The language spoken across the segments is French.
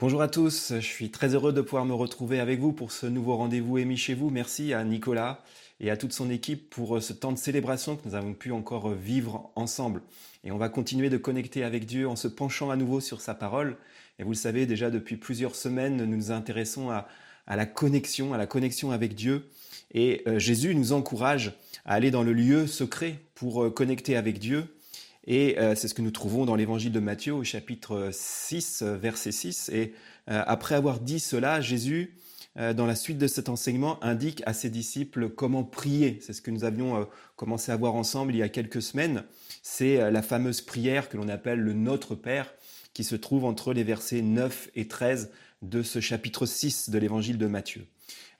Bonjour à tous, je suis très heureux de pouvoir me retrouver avec vous pour ce nouveau rendez-vous émis chez vous. Merci à Nicolas et à toute son équipe pour euh, ce temps de célébration que nous avons pu encore euh, vivre ensemble. Et on va continuer de connecter avec Dieu en se penchant à nouveau sur sa parole. Et vous le savez déjà depuis plusieurs semaines, nous nous intéressons à, la connexion, à la connexion avec Dieu. Et euh, Jésus nous encourage à aller dans le lieu secret pour connecter avec Dieu. Et euh, c'est ce que nous trouvons dans l'évangile de Matthieu au chapitre 6, verset 6. Et euh, après avoir dit cela, Jésus, euh, dans la suite de cet enseignement, indique à ses disciples comment prier. C'est ce que nous avions commencé à voir ensemble il y a quelques semaines. C'est la fameuse prière que l'on appelle le Notre Père, qui se trouve entre les versets 9 et 13 de ce chapitre 6 de l'évangile de Matthieu.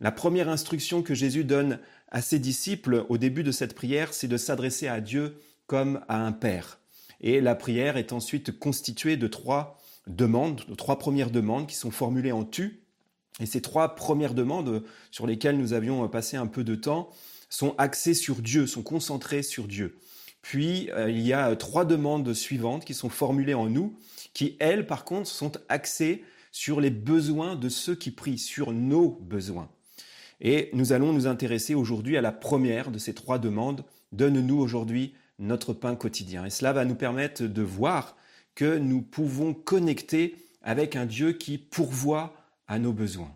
La première instruction que Jésus donne à ses disciples au début de cette prière, c'est de s'adresser à Dieu comme à un père. Et la prière est ensuite constituée de trois demandes, de trois premières demandes qui sont formulées en tu. Et ces trois premières demandes sur lesquelles nous avions passé un peu de temps sont axées sur Dieu, sont concentrées sur Dieu. Puis euh, il y a trois demandes suivantes qui sont formulées en nous, qui elles par contre sont axées sur les besoins de ceux qui prient, sur nos besoins. Et nous allons nous intéresser aujourd'hui à la première de ces trois demandes. Donne-nous aujourd'hui notre pain quotidien. Et cela va nous permettre de voir que nous pouvons connecter avec un Dieu qui pourvoit à nos besoins.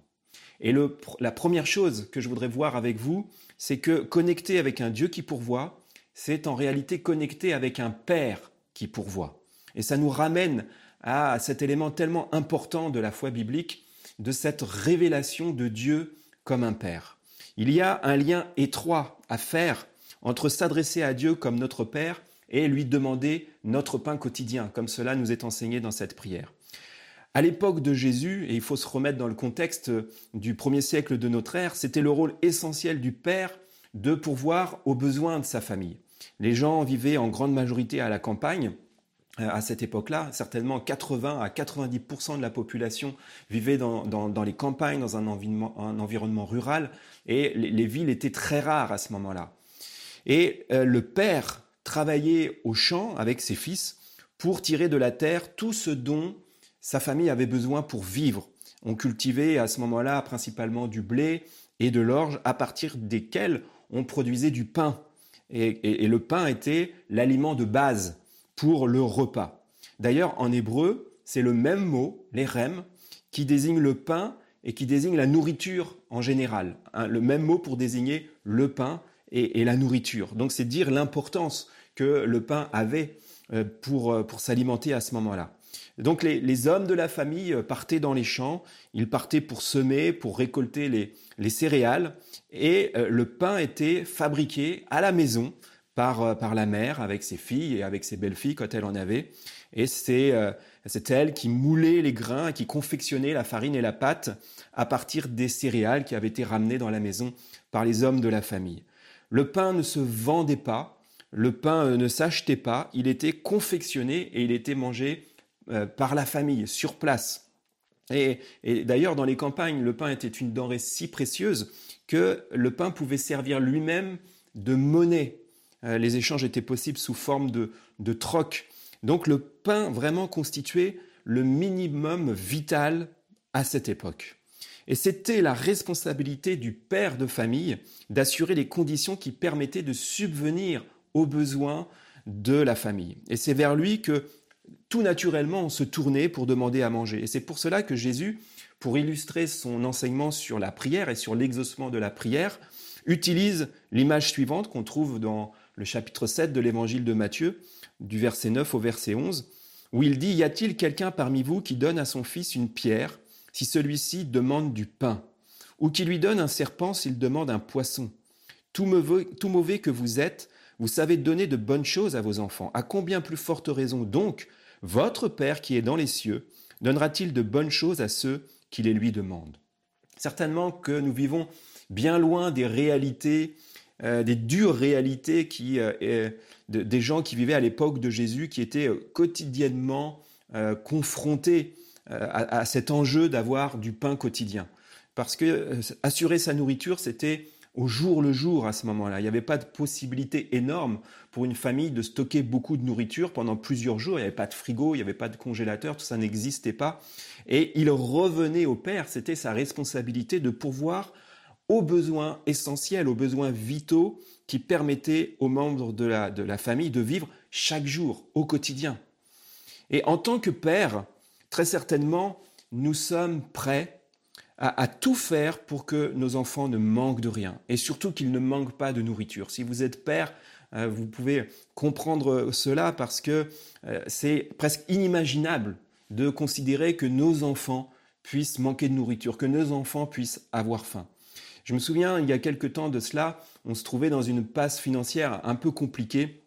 Et la première chose que je voudrais voir avec vous, c'est que connecter avec un Dieu qui pourvoit, c'est en réalité connecter avec un Père qui pourvoit. Et ça nous ramène à cet élément tellement important de la foi biblique, de cette révélation de Dieu comme un Père. Il y a un lien étroit à faire entre s'adresser à Dieu comme notre Père et lui demander notre pain quotidien, comme cela nous est enseigné dans cette prière. À l'époque de Jésus, et il faut se remettre dans le contexte du premier siècle de notre ère, c'était le rôle essentiel du Père de pourvoir aux besoins de sa famille. Les gens vivaient en grande majorité à la campagne, euh, à cette époque-là, certainement 80 à 90% de la population vivait dans, les campagnes, dans un environnement, rural, et les villes étaient très rares à ce moment-là. Et euh, le père travaillait au champ avec ses fils pour tirer de la terre tout ce dont sa famille avait besoin pour vivre. On cultivait à ce moment-là principalement du blé et de l'orge à partir desquels on produisait du pain. Et, le pain était l'aliment de base pour le repas. D'ailleurs, en hébreu, c'est le même mot, les qui désigne le pain et qui désigne la nourriture en général. Hein, le même mot pour désigner le pain et, la nourriture. Donc c'est dire l'importance que le pain avait euh, pour, euh, pour s'alimenter à ce moment-là. Donc les, hommes de la famille euh, partaient dans les champs, ils partaient pour semer, pour récolter les, les céréales, et le pain était fabriqué à la maison par, par la mère avec ses filles et avec ses belles-filles quand elle en avait. Et c'est elle qui moulait les grains, qui confectionnait la farine et la pâte à partir des céréales qui avaient été ramenées dans la maison par les hommes de la famille. Le pain ne se vendait pas, le pain euh, ne s'achetait pas, il était confectionné et il était mangé euh, par la famille, sur place. Et, d'ailleurs, dans les campagnes, le pain était une denrée si précieuse que le pain pouvait servir lui-même de monnaie. Euh, les échanges étaient possibles sous forme de, de troc. Donc le pain vraiment constituait le minimum vital à cette époque. Et c'était la responsabilité du père de famille d'assurer les conditions qui permettaient de subvenir aux besoins de la famille. Et c'est vers lui que tout naturellement on se tournait pour demander à manger. Et c'est pour cela que Jésus, pour illustrer son enseignement sur la prière et sur l'exaucement de la prière, utilise l'image suivante qu'on trouve dans le chapitre 7 de l'évangile de Matthieu, du verset 9 au verset 11, où il dit, Y a-t-il quelqu'un parmi vous qui donne à son fils une pierre si celui-ci demande du pain, ou qui lui donne un serpent s'il demande un poisson. Tout mauvais, que vous êtes, vous savez donner de bonnes choses à vos enfants. À combien plus forte raison donc votre Père qui est dans les cieux donnera-t-il de bonnes choses à ceux qui les lui demandent? Certainement que nous vivons bien loin des réalités, euh, des dures réalités qui, euh, des gens qui vivaient à l'époque de Jésus, qui étaient euh, quotidiennement confrontés euh, à, cet enjeu d'avoir du pain quotidien. Parce que euh, assurer sa nourriture, c'était au jour le jour à ce moment-là. Il n'y avait pas de possibilité énorme pour une famille de stocker beaucoup de nourriture pendant plusieurs jours. Il n'y avait pas de frigo, il n'y avait pas de congélateur, tout ça n'existait pas. Et il revenait au Père, c'était sa responsabilité de pourvoir aux besoins essentiels, aux besoins vitaux qui permettaient aux membres de la, de la famille de vivre chaque jour, au quotidien. Et en tant que père, très certainement, nous sommes prêts à, tout faire pour que nos enfants ne manquent de rien et surtout qu'ils ne manquent pas de nourriture. Si vous êtes père, euh, vous pouvez comprendre cela parce que euh, c'est presque inimaginable de considérer que nos enfants puissent manquer de nourriture, que nos enfants puissent avoir faim. Je me souviens, il y a quelque temps de cela, on se trouvait dans une passe financière un peu compliquée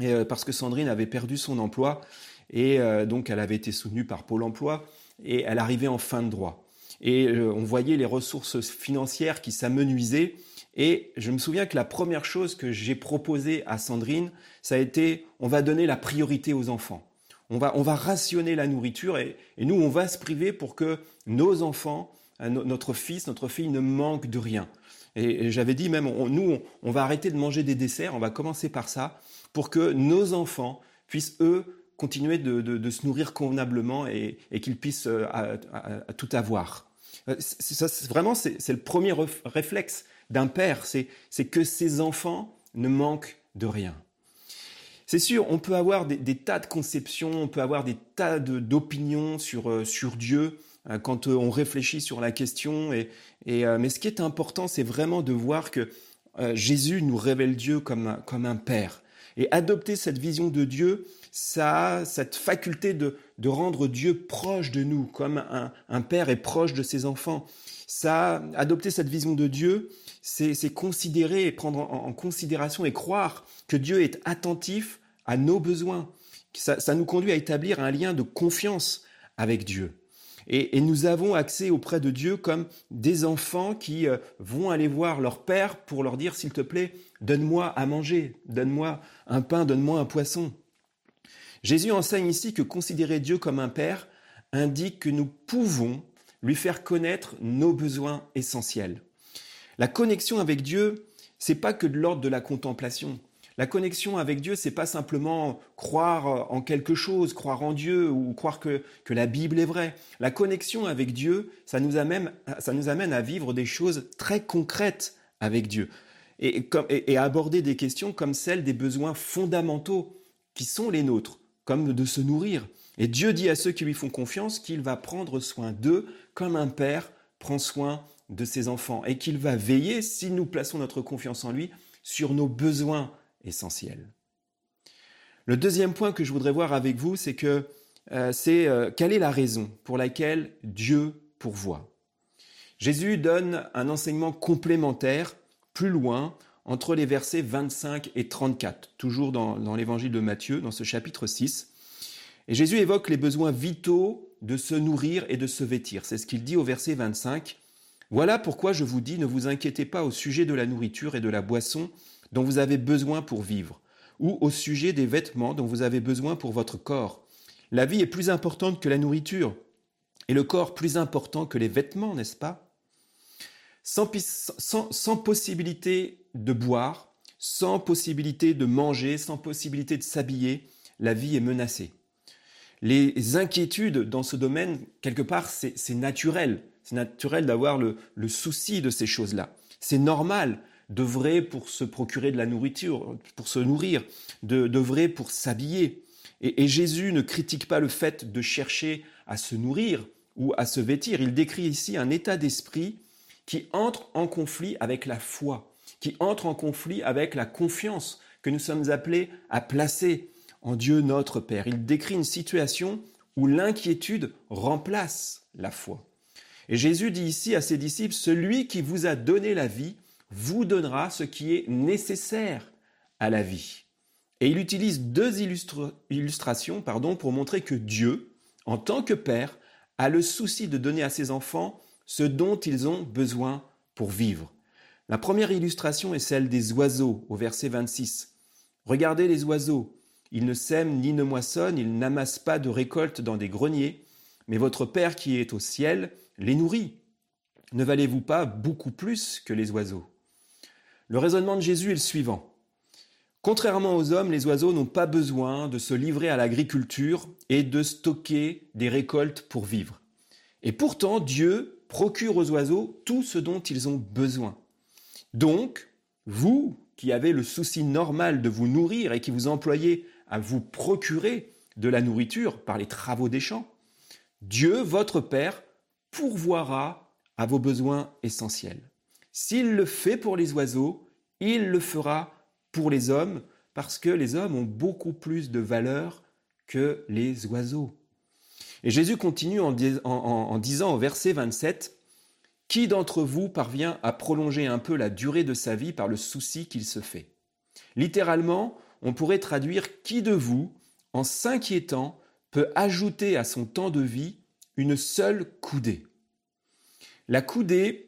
euh, parce que Sandrine avait perdu son emploi et donc elle avait été soutenue par Pôle Emploi et elle arrivait en fin de droit et euh, on voyait les ressources financières qui s'amenuisaient. Et je me souviens que la première chose que j'ai proposée à Sandrine, ça a été on va donner la priorité aux enfants. On va, on va rationner la nourriture et, nous, on va se priver pour que nos enfants, euh, notre fils, notre fille ne manquent de rien. Et, j'avais dit même, nous, on, va arrêter de manger des desserts, on va commencer par ça, pour que nos enfants puissent, eux, continuer de, se nourrir convenablement et, qu'ils puissent euh, tout avoir. Euh, vraiment, c'est le premier réflexe d'un père, c'est que ses enfants ne manquent de rien. C'est sûr, on peut avoir des, tas de conceptions, on peut avoir des tas d'opinions sur, euh, sur Dieu quand on réfléchit sur la question. Et, mais ce qui est important, c'est vraiment de voir que Jésus nous révèle Dieu comme, comme un père. Et adopter cette vision de Dieu, ça a cette faculté de, rendre Dieu proche de nous, comme un, père est proche de ses enfants. Ça, adopter cette vision de Dieu, c'est considérer et prendre en, considération et croire que Dieu est attentif à nos besoins. Ça, nous conduit à établir un lien de confiance avec Dieu. Et, nous avons accès auprès de Dieu comme des enfants qui euh, vont aller voir leur Père pour leur dire, s'il te plaît, donne-moi à manger, donne-moi un pain, donne-moi un poisson. Jésus enseigne ici que considérer Dieu comme un Père indique que nous pouvons lui faire connaître nos besoins essentiels. La connexion avec Dieu, c'est pas que de l'ordre de la contemplation. La connexion avec Dieu, c'est pas simplement croire en quelque chose, croire en Dieu ou croire que, que la Bible est vraie. La connexion avec Dieu, ça nous, amène, ça nous amène à vivre des choses très concrètes avec Dieu et, et, à aborder des questions comme celles des besoins fondamentaux qui sont les nôtres comme de se nourrir. Et Dieu dit à ceux qui lui font confiance qu'il va prendre soin d'eux comme un père prend soin de ses enfants et qu'il va veiller, si nous plaçons notre confiance en lui, sur nos besoins essentiels. Le deuxième point que je voudrais voir avec vous, c'est que euh, c'est euh, quelle est la raison pour laquelle Dieu pourvoit? Jésus donne un enseignement complémentaire plus loin entre les versets 25 et 34, toujours dans, l'évangile de Matthieu, dans ce chapitre 6. Et Jésus évoque les besoins vitaux de se nourrir et de se vêtir. C'est ce qu'il dit au verset 25. Voilà pourquoi je vous dis, ne vous inquiétez pas au sujet de la nourriture et de la boisson dont vous avez besoin pour vivre, ou au sujet des vêtements dont vous avez besoin pour votre corps. La vie est plus importante que la nourriture, et le corps plus important que les vêtements, n'est-ce pas? Sans, possibilité de boire, sans possibilité de manger, sans possibilité de s'habiller, la vie est menacée. Les inquiétudes dans ce domaine, quelque part, c'est naturel. C'est naturel d'avoir le, souci de ces choses-là. C'est normal d'œuvrer pour se procurer de la nourriture, pour se nourrir, d'œuvrer pour s'habiller. et, Jésus ne critique pas le fait de chercher à se nourrir ou à se vêtir. Il décrit ici un état d'esprit qui entre en conflit avec la foi, qui entre en conflit avec la confiance que nous sommes appelés à placer en Dieu notre Père. Il décrit une situation où l'inquiétude remplace la foi. Et Jésus dit ici à ses disciples, Celui qui vous a donné la vie vous donnera ce qui est nécessaire à la vie. Et il utilise deux illustrations pardon, pour montrer que Dieu, en tant que Père, a le souci de donner à ses enfants ce dont ils ont besoin pour vivre. La première illustration est celle des oiseaux au verset 26. Regardez les oiseaux. Ils ne sèment ni ne moissonnent, ils n'amassent pas de récolte dans des greniers, mais votre Père qui est au ciel les nourrit. Ne valez-vous pas beaucoup plus que les oiseaux? Le raisonnement de Jésus est le suivant. Contrairement aux hommes, les oiseaux n'ont pas besoin de se livrer à l'agriculture et de stocker des récoltes pour vivre. Et pourtant, Dieu procure aux oiseaux tout ce dont ils ont besoin. Donc, vous qui avez le souci normal de vous nourrir et qui vous employez à vous procurer de la nourriture par les travaux des champs, Dieu, votre Père, pourvoira à vos besoins essentiels. S'il le fait pour les oiseaux, il le fera pour les hommes, parce que les hommes ont beaucoup plus de valeur que les oiseaux. Et Jésus continue en, disant au verset 27, Qui d'entre vous parvient à prolonger un peu la durée de sa vie par le souci qu'il se fait? Littéralement, on pourrait traduire Qui de vous, en s'inquiétant, peut ajouter à son temps de vie une seule coudée? La coudée,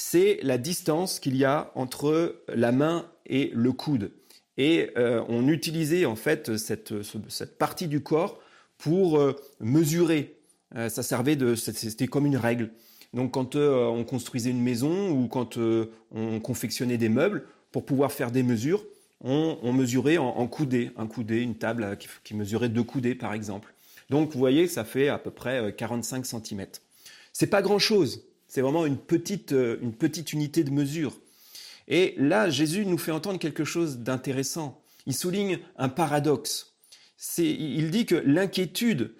c'est la distance qu'il y a entre la main et le coude. Et euh, on utilisait en fait cette, cette, partie du corps pour euh, mesurer. Euh, ça servait de, c'était comme une règle. Donc quand on construisait une maison ou quand on confectionnait des meubles, pour pouvoir faire des mesures, on, mesurait en, coudées, un coudé, une table qui, qui, mesurait deux coudées par exemple. Donc vous voyez, ça fait à peu près 45 cm. C'est pas grand chose. C'est vraiment une petite, une petite unité de mesure. Et là, Jésus nous fait entendre quelque chose d'intéressant. Il souligne un paradoxe. il dit que l'inquiétude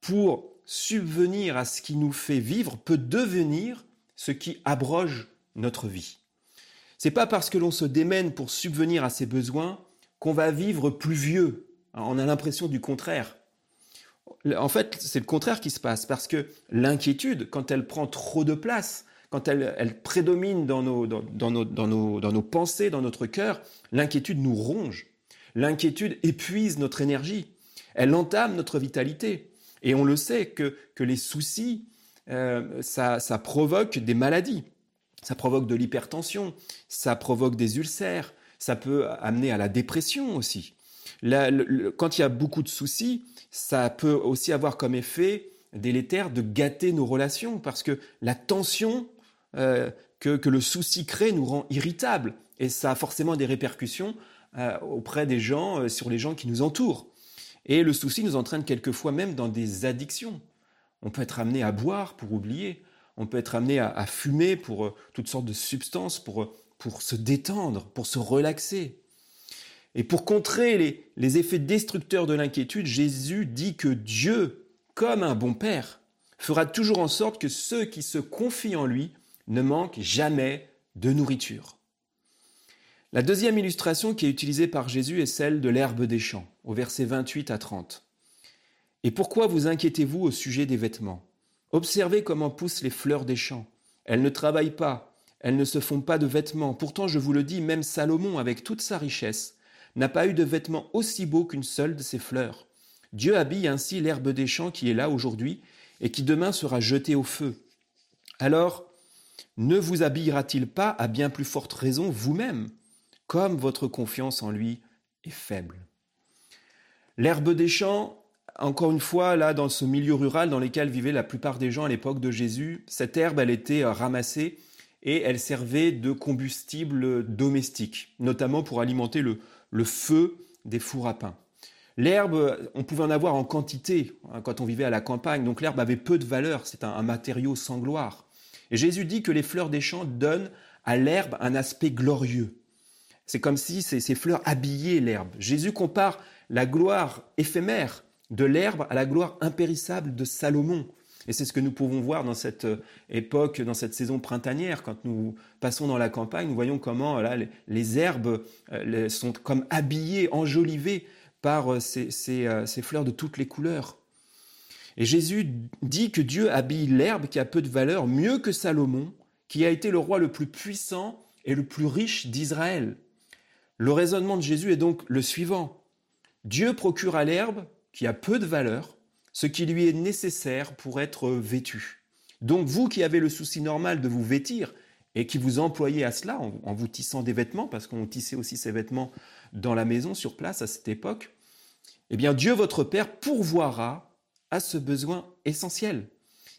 pour subvenir à ce qui nous fait vivre peut devenir ce qui abroge notre vie. C'est pas parce que l'on se démène pour subvenir à ses besoins qu'on va vivre plus vieux. On a l'impression du contraire. En fait, c'est le contraire qui se passe parce que l'inquiétude, quand elle prend trop de place, quand elle, prédomine dans nos, dans, nos, dans, nos, dans nos pensées, dans notre cœur, l'inquiétude nous ronge. L'inquiétude épuise notre énergie. Elle entame notre vitalité. Et on le sait que, que les soucis, euh, ça, ça provoque des maladies. Ça provoque de l'hypertension, ça provoque des ulcères, ça peut amener à la dépression aussi. quand il y a beaucoup de soucis, ça peut aussi avoir comme effet délétère de gâter nos relations parce que la tension euh, que, le souci crée nous rend irritables. Et ça a forcément des répercussions euh, auprès des gens, euh, sur les gens qui nous entourent. Et le souci nous entraîne quelquefois même dans des addictions. On peut être amené à boire pour oublier. On peut être amené à, fumer pour toutes sortes de substances, pour, pour se détendre, pour se relaxer. Et pour contrer les, effets destructeurs de l'inquiétude, Jésus dit que Dieu, comme un bon Père, fera toujours en sorte que ceux qui se confient en lui ne manque jamais de nourriture. La deuxième illustration qui est utilisée par Jésus est celle de l'herbe des champs, au verset 28 à 30. Et pourquoi vous inquiétez-vous au sujet des vêtements? Observez comment poussent les fleurs des champs. Elles ne travaillent pas, elles ne se font pas de vêtements. Pourtant, je vous le dis, même Salomon, avec toute sa richesse, n'a pas eu de vêtements aussi beaux qu'une seule de ses fleurs. Dieu habille ainsi l'herbe des champs qui est là aujourd'hui et qui demain sera jetée au feu. Alors, ne vous habillera-t-il pas à bien plus forte raison vous-même, comme votre confiance en lui est faible? L'herbe des champs, encore une fois, là, dans ce milieu rural dans lequel vivaient la plupart des gens à l'époque de Jésus, cette herbe, elle était euh, ramassée et elle servait de combustible domestique, notamment pour alimenter le, feu des fours à pain. L'herbe, on pouvait en avoir en quantité hein, quand on vivait à la campagne, donc l'herbe avait peu de valeur, c'est un matériau sans gloire. Et Jésus dit que les fleurs des champs donnent à l'herbe un aspect glorieux. C'est comme si ces, fleurs habillaient l'herbe. Jésus compare la gloire éphémère de l'herbe à la gloire impérissable de Salomon. Et c'est ce que nous pouvons voir dans cette euh, époque, dans cette saison printanière, quand nous passons dans la campagne, nous voyons comment là, les, herbes euh, sont comme habillées, enjolivées par euh, ces fleurs de toutes les couleurs. Et Jésus dit que Dieu habille l'herbe qui a peu de valeur mieux que Salomon, qui a été le roi le plus puissant et le plus riche d'Israël. Le raisonnement de Jésus est donc le suivant. Dieu procure à l'herbe, qui a peu de valeur, ce qui lui est nécessaire pour être vêtu. Donc vous qui avez le souci normal de vous vêtir et qui vous employez à cela en, vous tissant des vêtements, parce qu'on tissait aussi ces vêtements dans la maison sur place à cette époque, eh bien Dieu votre Père pourvoira à ce besoin essentiel.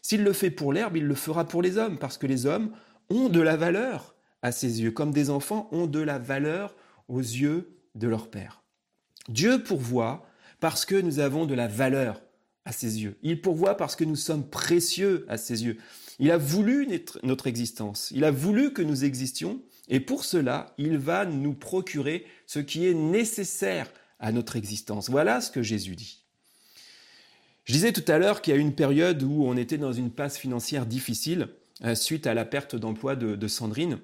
S'il le fait pour l'herbe, il le fera pour les hommes, parce que les hommes ont de la valeur à ses yeux, comme des enfants ont de la valeur aux yeux de leur Père. Dieu pourvoit parce que nous avons de la valeur à ses yeux. Il pourvoit parce que nous sommes précieux à ses yeux. Il a voulu notre existence. Il a voulu que nous existions. Et pour cela, il va nous procurer ce qui est nécessaire à notre existence. Voilà ce que Jésus dit. Je disais tout à l'heure qu'il y a eu une période où on était dans une passe financière difficile euh, suite à la perte d'emploi de, Sandrine.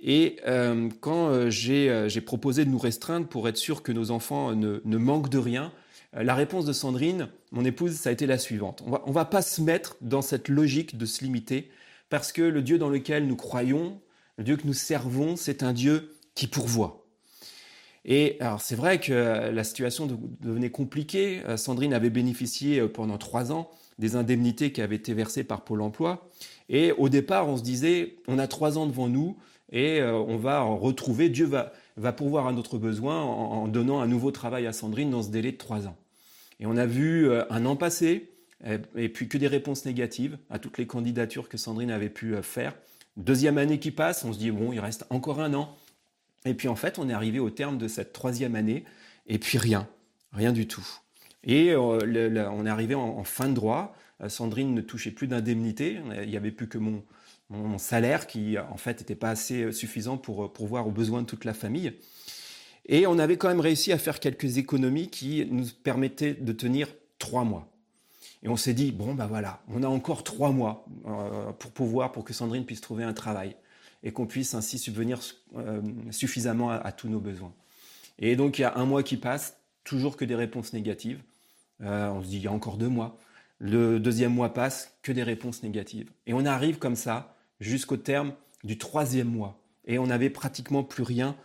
Et euh, quand euh, j'ai proposé de nous restreindre pour être sûr que nos enfants ne, manquent de rien, la réponse de Sandrine, mon épouse, ça a été la suivante. On va, va pas se mettre dans cette logique de se limiter parce que le Dieu dans lequel nous croyons, le Dieu que nous servons, c'est un Dieu qui pourvoit. Et alors c'est vrai que la situation devenait compliquée. Sandrine avait bénéficié pendant trois ans des indemnités qui avaient été versées par Pôle Emploi. Et au départ, on se disait, on a trois ans devant nous et euh, on va en retrouver, Dieu va, va pourvoir à notre besoin en, donnant un nouveau travail à Sandrine dans ce délai de trois ans. Et on a vu euh, un an passé, et, puis que des réponses négatives à toutes les candidatures que Sandrine avait pu euh, faire. Deuxième année qui passe, on se dit, bon, il reste encore un an. Et puis en fait, on est arrivé au terme de cette troisième année, et puis rien, rien du tout. Et on est arrivé en fin de droit. Euh, Sandrine ne touchait plus d'indemnité. Il n'y avait plus que mon, salaire qui, en fait, n'était pas assez euh, suffisant pour euh, pourvoir aux besoins de toute la famille. Et on avait quand même réussi à faire quelques économies qui nous permettaient de tenir trois mois. Et on s'est dit, bon, ben voilà, on a encore trois mois pour pouvoir, pour que Sandrine puisse trouver un travail et qu'on puisse ainsi subvenir suffisamment à, tous nos besoins. Et donc, il y a un mois qui passe, toujours que des réponses négatives. on se dit, il y a encore deux mois. Le deuxième mois passe, que des réponses négatives. Et on arrive comme ça jusqu'au terme du troisième mois. Et on n'avait pratiquement plus rien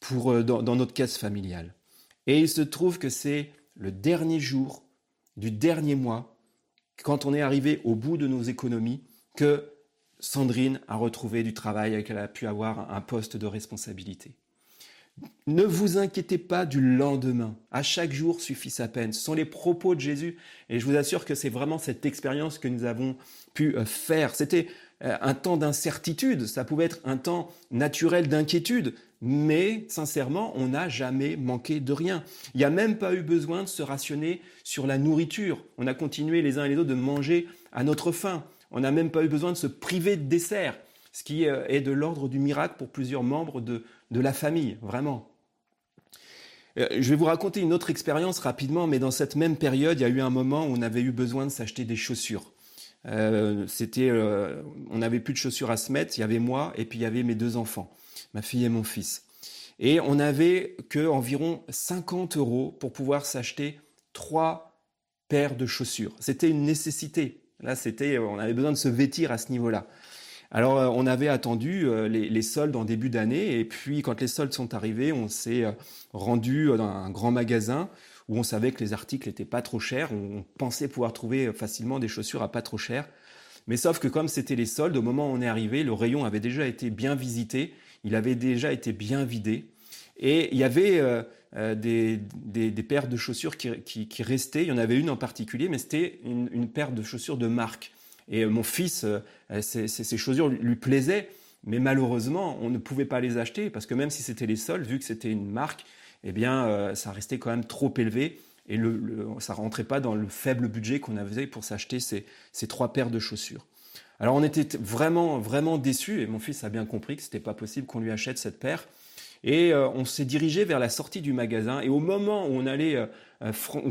pour, euh, dans, notre caisse familiale. Et il se trouve que c'est le dernier jour du dernier mois, quand on est arrivé au bout de nos économies, que Sandrine a retrouvé du travail et qu'elle a pu avoir un poste de responsabilité. Ne vous inquiétez pas du lendemain. À chaque jour suffit sa peine. Ce sont les propos de Jésus. Et je vous assure que c'est vraiment cette expérience que nous avons pu euh, faire. C'était un temps d'incertitude. Ça pouvait être un temps naturel d'inquiétude. Mais sincèrement, on n'a jamais manqué de rien. Il n'y a même pas eu besoin de se rationner sur la nourriture. On a continué les uns et les autres de manger à notre faim. On n'a même pas eu besoin de se priver de dessert ce qui euh, est de l'ordre du miracle pour plusieurs membres de, de la famille, vraiment. Euh, je vais vous raconter une autre expérience rapidement, mais dans cette même période, il y a eu un moment où on avait eu besoin de s'acheter des chaussures. Euh, c'était, on n'avait plus de chaussures à se mettre. Il y avait moi et puis il y avait mes deux enfants, ma fille et mon fils. Et on n'avait que environ 50 euros pour pouvoir s'acheter trois paires de chaussures. C'était une nécessité. Là, c'était, on avait besoin de se vêtir à ce niveau-là. Alors euh, on avait attendu euh, les, soldes en début d'année et puis quand les soldes sont arrivés, on s'est euh, rendu dans un grand magasin où on savait que les articles n'étaient pas trop chers, on pensait pouvoir trouver facilement des chaussures à pas trop cher. Mais sauf que comme c'était les soldes, au moment où on est arrivé, le rayon avait déjà été bien visité, il avait déjà été bien vidé. Et il y avait des, paires de chaussures qui, restaient. Il y en avait une en particulier, mais c'était une paire de chaussures de marque. Et euh, mon fils, euh, ces, chaussures lui plaisaient, mais malheureusement, on ne pouvait pas les acheter parce que même si c'était les seuls, vu que c'était une marque, eh bien, euh, ça restait quand même trop élevé et le, ça rentrait pas dans le faible budget qu'on avait pour s'acheter ces, trois paires de chaussures. Alors on était vraiment vraiment déçus et mon fils a bien compris que c'était pas possible qu'on lui achète cette paire. Et on s'est dirigé vers la sortie du magasin. Et au moment où on allait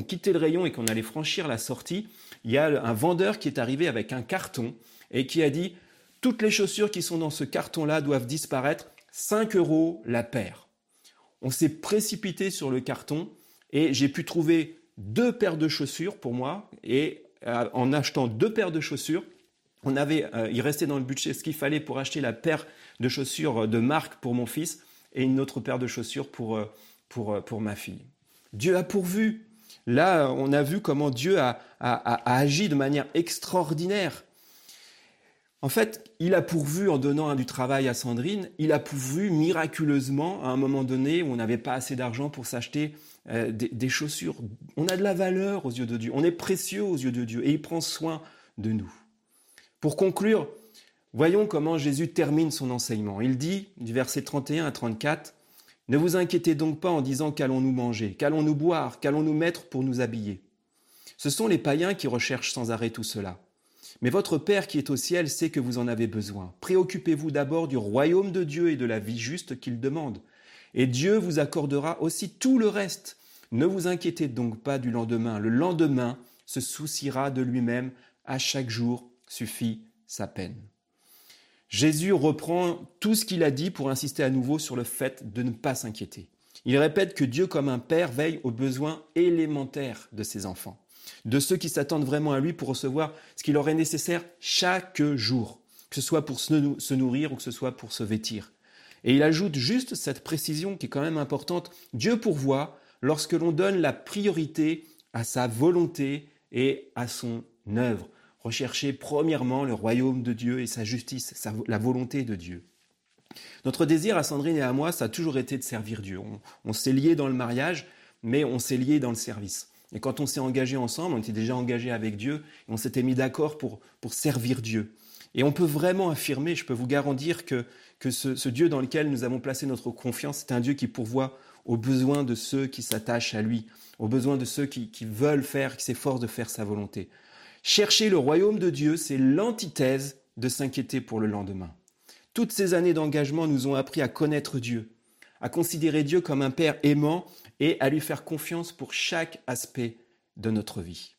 quitter le rayon et qu'on allait franchir la sortie, il y a un vendeur qui est arrivé avec un carton et qui a dit toutes les chaussures qui sont dans ce carton-là doivent disparaître, 5 euros la paire. On s'est précipité sur le carton et j'ai pu trouver deux paires de chaussures pour moi et euh, en achetant deux paires de chaussures, on avait, euh, il restait dans le budget ce qu'il fallait pour acheter la paire de chaussures de marque pour mon fils et une autre paire de chaussures pour, euh, pour, pour ma fille. Dieu a pourvu. Là, on a vu comment Dieu a, agi de manière extraordinaire. En fait, il a pourvu en donnant du travail à Sandrine, il a pourvu miraculeusement à un moment donné où on n'avait pas assez d'argent pour s'acheter euh, des, chaussures. On a de la valeur aux yeux de Dieu, on est précieux aux yeux de Dieu et il prend soin de nous. Pour conclure, Voyons comment Jésus termine son enseignement. Il dit, du verset 31 à 34, Ne vous inquiétez donc pas en disant qu'allons-nous manger, qu'allons-nous boire, qu'allons-nous mettre pour nous habiller? Ce sont les païens qui recherchent sans arrêt tout cela. Mais votre Père qui est au ciel sait que vous en avez besoin. Préoccupez-vous d'abord du royaume de Dieu et de la vie juste qu'il demande. Et Dieu vous accordera aussi tout le reste. Ne vous inquiétez donc pas du lendemain. Le lendemain se souciera de lui-même. À chaque jour suffit sa peine. Jésus reprend tout ce qu'il a dit pour insister à nouveau sur le fait de ne pas s'inquiéter. Il répète que Dieu comme un père veille aux besoins élémentaires de ses enfants, de ceux qui s'attendent vraiment à lui pour recevoir ce qui leur est nécessaire chaque jour, que ce soit pour se nourrir ou que ce soit pour se vêtir. Et il ajoute juste cette précision qui est quand même importante, Dieu pourvoit lorsque l'on donne la priorité à sa volonté et à son œuvre. Rechercher premièrement le royaume de Dieu et sa justice, la volonté de Dieu. Notre désir à Sandrine et à moi, ça a toujours été de servir Dieu. On, s'est liés dans le mariage, mais on s'est liés dans le service. Et quand on s'est engagé ensemble, on était déjà engagé avec Dieu, et on s'était mis d'accord pour, pour servir Dieu. Et on peut vraiment affirmer, je peux vous garantir que, que ce, Dieu dans lequel nous avons placé notre confiance, c'est un Dieu qui pourvoit aux besoins de ceux qui s'attachent à lui, aux besoins de ceux qui, qui veulent faire, qui s'efforcent de faire sa volonté. Chercher le royaume de Dieu, c'est l'antithèse de s'inquiéter pour le lendemain. Toutes ces années d'engagement nous ont appris à connaître Dieu, à considérer Dieu comme un Père aimant et à lui faire confiance pour chaque aspect de notre vie.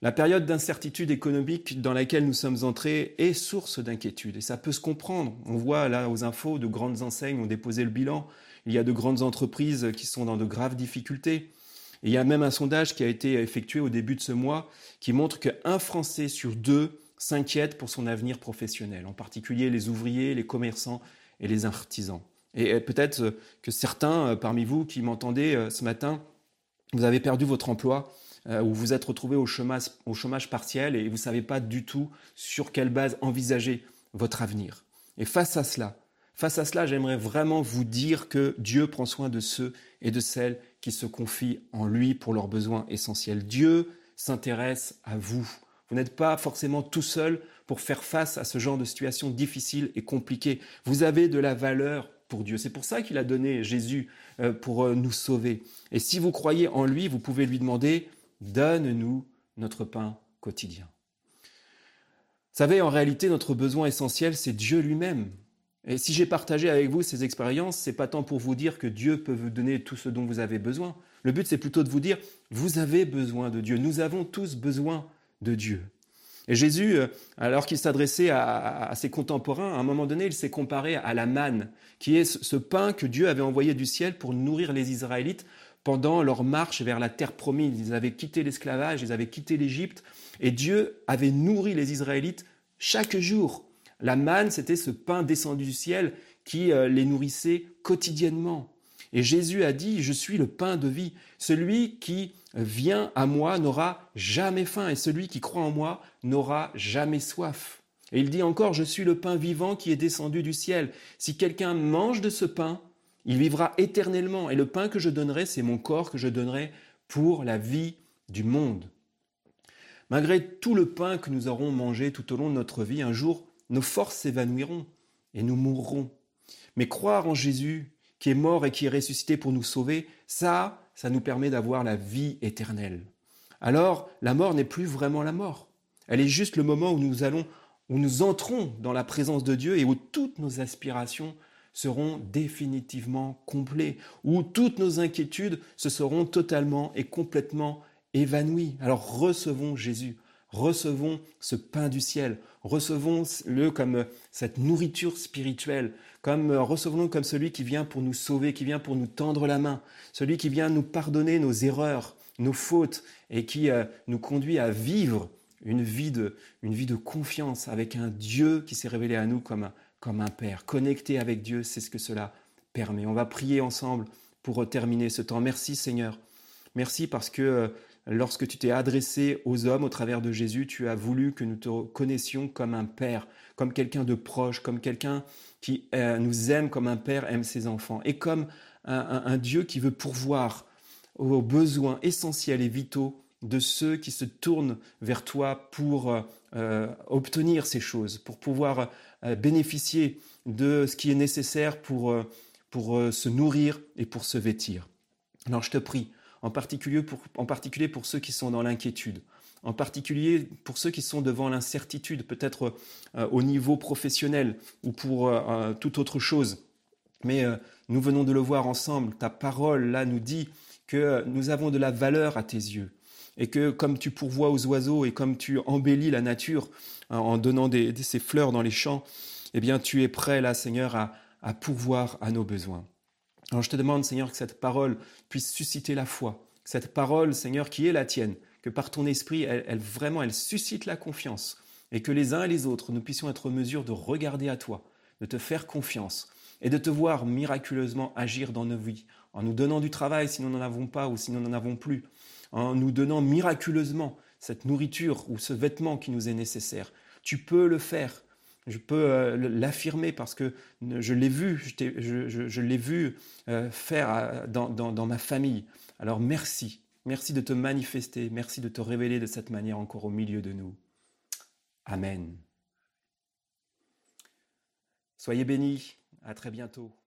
La période d'incertitude économique dans laquelle nous sommes entrés est source d'inquiétude et ça peut se comprendre. On voit là aux infos de grandes enseignes ont déposé le bilan. Il y a de grandes entreprises qui sont dans de graves difficultés il y a même un sondage qui a été effectué au début de ce mois qui montre qu'un Français sur deux s'inquiète pour son avenir professionnel, en particulier les ouvriers, les commerçants et les artisans. Et peut-être que certains euh, parmi vous qui m'entendez euh, ce matin, vous avez perdu votre emploi euh, ou vous êtes retrouvé au chômage, au chômage partiel et vous ne savez pas du tout sur quelle base envisager votre avenir. Et face à cela, face à cela, j'aimerais vraiment vous dire que Dieu prend soin de ceux et de celles qui se confient en lui pour leurs besoins essentiels. Dieu s'intéresse à vous. Vous n'êtes pas forcément tout seul pour faire face à ce genre de situation difficile et compliquée. Vous avez de la valeur pour Dieu. C'est pour ça qu'il a donné Jésus euh, pour euh, nous sauver. Et si vous croyez en lui, vous pouvez lui demander, donne-nous notre pain quotidien. Vous savez, en réalité, notre besoin essentiel, c'est Dieu lui-même. Et si j'ai partagé avec vous ces expériences, c'est pas tant pour vous dire que Dieu peut vous donner tout ce dont vous avez besoin. Le but, c'est plutôt de vous dire, vous avez besoin de Dieu. Nous avons tous besoin de Dieu. Et Jésus, euh, alors qu'il s'adressait à, ses contemporains, à un moment donné, il s'est comparé à la manne, qui est ce pain que Dieu avait envoyé du ciel pour nourrir les Israélites pendant leur marche vers la terre promise. Ils avaient quitté l'esclavage, ils avaient quitté l'Égypte, et Dieu avait nourri les Israélites chaque jour la manne, c'était ce pain descendu du ciel qui euh, les nourrissait quotidiennement. Et Jésus a dit, je suis le pain de vie. Celui qui vient à moi n'aura jamais faim, et celui qui croit en moi n'aura jamais soif. Et il dit encore, je suis le pain vivant qui est descendu du ciel. Si quelqu'un mange de ce pain, il vivra éternellement. Et le pain que je donnerai, c'est mon corps que je donnerai pour la vie du monde. Malgré tout le pain que nous aurons mangé tout au long de notre vie, un jour, nos forces s'évanouiront et nous mourrons. Mais croire en Jésus, qui est mort et qui est ressuscité pour nous sauver, ça, ça nous permet d'avoir la vie éternelle. Alors, la mort n'est plus vraiment la mort. Elle est juste le moment où nous allons, où nous entrons dans la présence de Dieu et où toutes nos aspirations seront définitivement complètes, où toutes nos inquiétudes se seront totalement et complètement évanouies. Alors recevons Jésus, recevons ce pain du ciel, recevons-le comme cette nourriture spirituelle, comme recevons-le comme celui qui vient pour nous sauver, qui vient pour nous tendre la main, celui qui vient nous pardonner nos erreurs, nos fautes et qui euh, nous conduit à vivre une vie de, une vie de confiance avec un Dieu qui s'est révélé à nous comme un, comme un Père. Connecté avec Dieu, c'est ce que cela permet. On va prier ensemble pour terminer ce temps. Merci Seigneur. Merci parce que euh, lorsque tu t'es adressé aux hommes au travers de Jésus, tu as voulu que nous te connaissions comme un père, comme quelqu'un de proche, comme quelqu'un qui euh, nous aime comme un père aime ses enfants, et comme un, Dieu qui veut pourvoir aux besoins essentiels et vitaux de ceux qui se tournent vers toi pour euh, obtenir ces choses, pour pouvoir bénéficier de ce qui est nécessaire pour, pour se nourrir et pour se vêtir. Alors je te prie, en particulier pour, ceux qui sont dans l'inquiétude, en particulier pour ceux qui sont devant l'incertitude, peut-être euh, au niveau professionnel ou pour euh, euh, toute autre chose. Mais nous venons de le voir ensemble, ta parole là nous dit que nous avons de la valeur à tes yeux et que comme tu pourvois aux oiseaux et comme tu embellis la nature en donnant des, ces fleurs dans les champs, eh bien tu es prêt là Seigneur à pourvoir à nos besoins. Alors je te demande Seigneur que cette parole puisse susciter la foi, cette parole Seigneur qui est la tienne, que par ton esprit, elle, vraiment, elle suscite la confiance et que les uns et les autres, nous puissions être en mesure de regarder à toi, de te faire confiance et de te voir miraculeusement agir dans nos vies, en nous donnant du travail si nous n'en avons pas ou si nous n'en avons plus, en nous donnant miraculeusement cette nourriture ou ce vêtement qui nous est nécessaire. Tu peux le faire. Je peux euh, l'affirmer parce que je l'ai vu, je, l'ai vu euh, faire euh, dans ma famille. Alors merci, Merci de te manifester, merci de te révéler de cette manière encore au milieu de nous. Amen. Soyez bénis, à très bientôt.